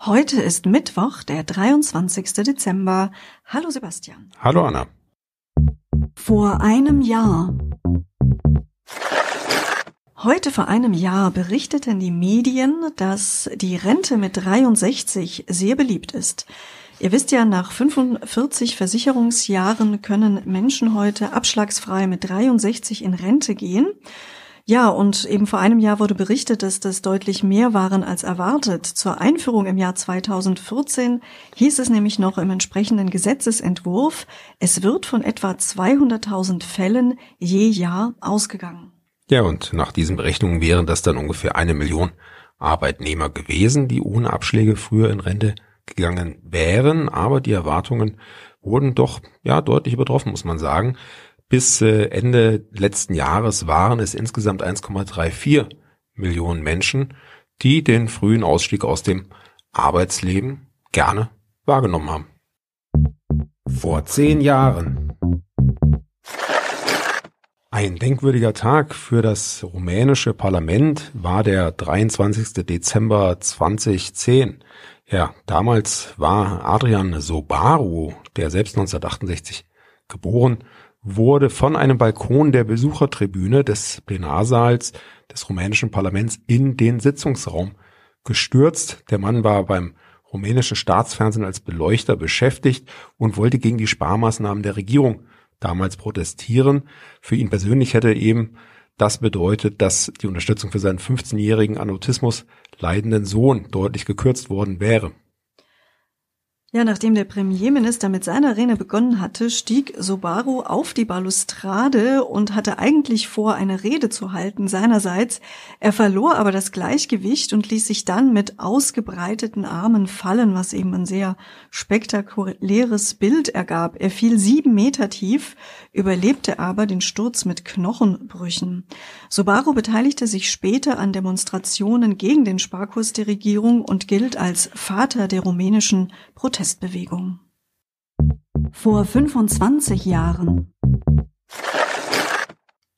Heute ist Mittwoch, der 23. Dezember. Hallo Sebastian. Hallo Anna. Vor einem Jahr. Heute vor einem Jahr berichteten die Medien, dass die Rente mit 63 sehr beliebt ist. Ihr wisst ja, nach 45 Versicherungsjahren können Menschen heute abschlagsfrei mit 63 in Rente gehen. Ja, und eben vor einem Jahr wurde berichtet, dass das deutlich mehr waren als erwartet. Zur Einführung im Jahr 2014 hieß es nämlich noch im entsprechenden Gesetzesentwurf, es wird von etwa 200.000 Fällen je Jahr ausgegangen. Ja, und nach diesen Berechnungen wären das dann ungefähr eine Million Arbeitnehmer gewesen, die ohne Abschläge früher in Rente gegangen wären. Aber die Erwartungen wurden doch, ja, deutlich übertroffen, muss man sagen. Bis äh, Ende letzten Jahres waren es insgesamt 1,34 Millionen Menschen, die den frühen Ausstieg aus dem Arbeitsleben gerne wahrgenommen haben. Vor zehn Jahren. Ein denkwürdiger Tag für das rumänische Parlament war der 23. Dezember 2010. Ja, damals war Adrian Sobaru, der selbst 1968 geboren wurde von einem Balkon der Besuchertribüne des Plenarsaals des rumänischen Parlaments in den Sitzungsraum gestürzt. Der Mann war beim rumänischen Staatsfernsehen als Beleuchter beschäftigt und wollte gegen die Sparmaßnahmen der Regierung damals protestieren. Für ihn persönlich hätte eben das bedeutet, dass die Unterstützung für seinen 15-jährigen an Autismus leidenden Sohn deutlich gekürzt worden wäre. Ja, nachdem der Premierminister mit seiner Rede begonnen hatte, stieg Sobaru auf die Balustrade und hatte eigentlich vor, eine Rede zu halten seinerseits. Er verlor aber das Gleichgewicht und ließ sich dann mit ausgebreiteten Armen fallen, was eben ein sehr spektakuläres Bild ergab. Er fiel sieben Meter tief, überlebte aber den Sturz mit Knochenbrüchen. Sobaru beteiligte sich später an Demonstrationen gegen den Sparkurs der Regierung und gilt als Vater der rumänischen Proteste. Protestbewegung. Vor 25 Jahren.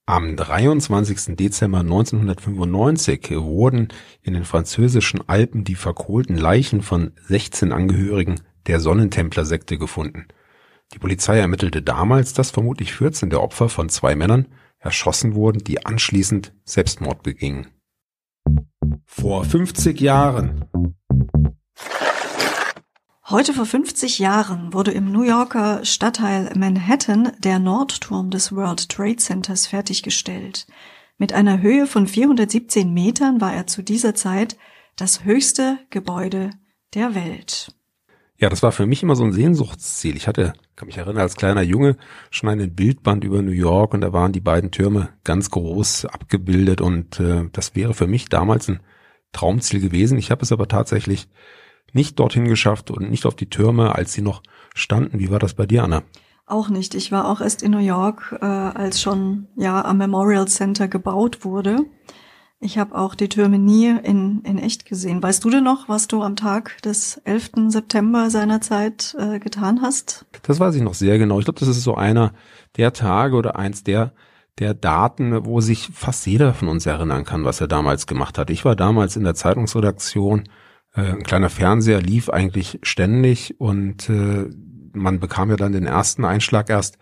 Am 23. Dezember 1995 wurden in den französischen Alpen die verkohlten Leichen von 16 Angehörigen der Sonnentempler-Sekte gefunden. Die Polizei ermittelte damals, dass vermutlich 14 der Opfer von zwei Männern erschossen wurden, die anschließend Selbstmord begingen. Vor 50 Jahren. Heute vor 50 Jahren wurde im New Yorker Stadtteil Manhattan der Nordturm des World Trade Centers fertiggestellt. Mit einer Höhe von 417 Metern war er zu dieser Zeit das höchste Gebäude der Welt. Ja, das war für mich immer so ein Sehnsuchtsziel. Ich hatte, kann mich erinnern, als kleiner Junge schon einen Bildband über New York und da waren die beiden Türme ganz groß abgebildet und äh, das wäre für mich damals ein Traumziel gewesen. Ich habe es aber tatsächlich nicht dorthin geschafft und nicht auf die Türme, als sie noch standen. Wie war das bei dir, Anna? Auch nicht. Ich war auch erst in New York, äh, als schon ja am Memorial Center gebaut wurde. Ich habe auch die Türme nie in, in echt gesehen. Weißt du denn noch, was du am Tag des 11. September seinerzeit äh, getan hast? Das weiß ich noch sehr genau. Ich glaube, das ist so einer der Tage oder eins der der Daten, wo sich fast jeder von uns erinnern kann, was er damals gemacht hat. Ich war damals in der Zeitungsredaktion äh, ein kleiner Fernseher lief eigentlich ständig und äh, man bekam ja dann den ersten Einschlag erst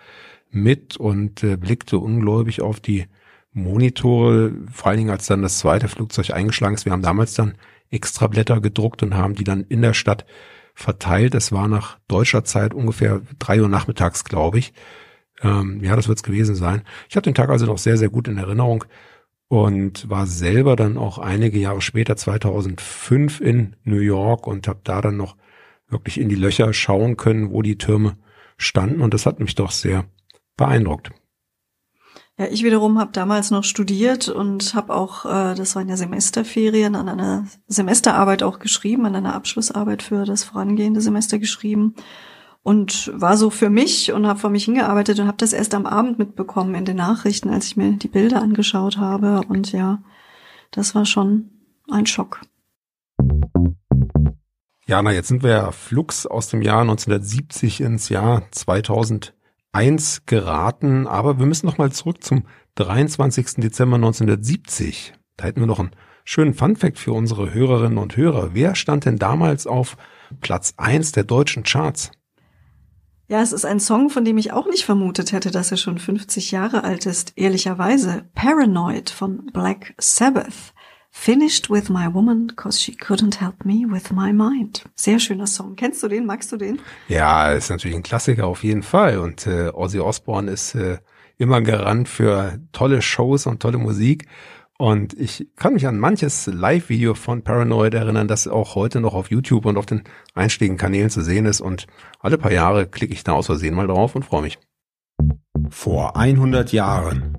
mit und äh, blickte ungläubig auf die Monitore, vor allen Dingen als dann das zweite Flugzeug eingeschlagen ist. Wir haben damals dann extra Blätter gedruckt und haben die dann in der Stadt verteilt. Es war nach deutscher Zeit ungefähr drei Uhr nachmittags, glaube ich. Ähm, ja, das wird es gewesen sein. Ich habe den Tag also noch sehr, sehr gut in Erinnerung und war selber dann auch einige Jahre später, 2005 in New York und habe da dann noch wirklich in die Löcher schauen können, wo die Türme standen und das hat mich doch sehr beeindruckt. Ja, ich wiederum habe damals noch studiert und habe auch, äh, das waren ja Semesterferien, an einer Semesterarbeit auch geschrieben, an einer Abschlussarbeit für das vorangehende Semester geschrieben und war so für mich und habe vor mich hingearbeitet und habe das erst am Abend mitbekommen in den Nachrichten, als ich mir die Bilder angeschaut habe und ja, das war schon ein Schock. Ja, na, jetzt sind wir ja flux aus dem Jahr 1970 ins Jahr 2000 1 geraten, aber wir müssen noch mal zurück zum 23. Dezember 1970. Da hätten wir noch einen schönen Funfact für unsere Hörerinnen und Hörer. Wer stand denn damals auf Platz 1 der deutschen Charts? Ja, es ist ein Song, von dem ich auch nicht vermutet hätte, dass er schon 50 Jahre alt ist. Ehrlicherweise Paranoid von Black Sabbath. Finished with my woman, cause she couldn't help me with my mind. Sehr schöner Song. Kennst du den? Magst du den? Ja, ist natürlich ein Klassiker auf jeden Fall. Und äh, Ozzy Osbourne ist äh, immer Garant für tolle Shows und tolle Musik. Und ich kann mich an manches Live-Video von Paranoid erinnern, das auch heute noch auf YouTube und auf den einschlägigen Kanälen zu sehen ist. Und alle paar Jahre klicke ich da aus Versehen mal drauf und freue mich. Vor 100 Jahren.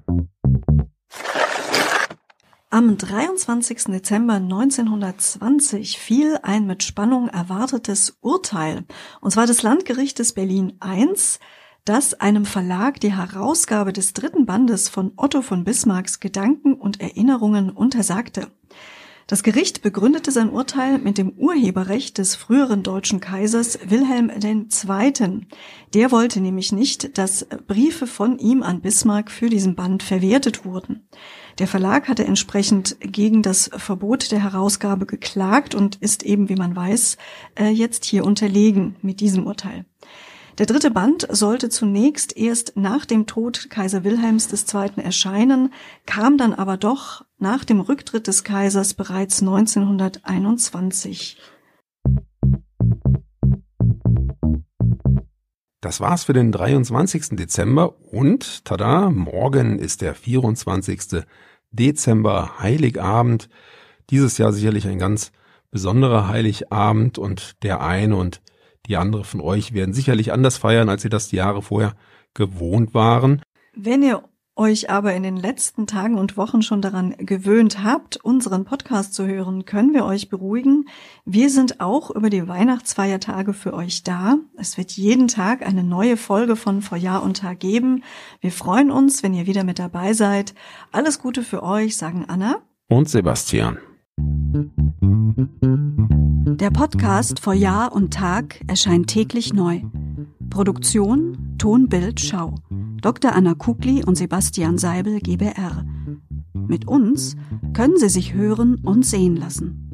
Am 23. Dezember 1920 fiel ein mit Spannung erwartetes Urteil, und zwar des Landgerichtes Berlin I, das einem Verlag die Herausgabe des dritten Bandes von Otto von Bismarcks Gedanken und Erinnerungen untersagte. Das Gericht begründete sein Urteil mit dem Urheberrecht des früheren deutschen Kaisers Wilhelm II. Der wollte nämlich nicht, dass Briefe von ihm an Bismarck für diesen Band verwertet wurden. Der Verlag hatte entsprechend gegen das Verbot der Herausgabe geklagt und ist eben, wie man weiß, äh, jetzt hier unterlegen mit diesem Urteil. Der dritte Band sollte zunächst erst nach dem Tod Kaiser Wilhelms II. erscheinen, kam dann aber doch nach dem Rücktritt des Kaisers bereits 1921. Das war's für den 23. Dezember und tada, morgen ist der 24. Dezember, Heiligabend. Dieses Jahr sicherlich ein ganz besonderer Heiligabend und der eine und die andere von euch werden sicherlich anders feiern, als sie das die Jahre vorher gewohnt waren. Wenn ihr euch aber in den letzten Tagen und Wochen schon daran gewöhnt habt, unseren Podcast zu hören, können wir euch beruhigen. Wir sind auch über die Weihnachtsfeiertage für euch da. Es wird jeden Tag eine neue Folge von Vor Jahr und Tag geben. Wir freuen uns, wenn ihr wieder mit dabei seid. Alles Gute für euch, sagen Anna und Sebastian. Der Podcast vor Jahr und Tag erscheint täglich neu. Produktion Ton, Bild, Schau. Dr. Anna Kugli und Sebastian Seibel GBR. Mit uns können Sie sich hören und sehen lassen.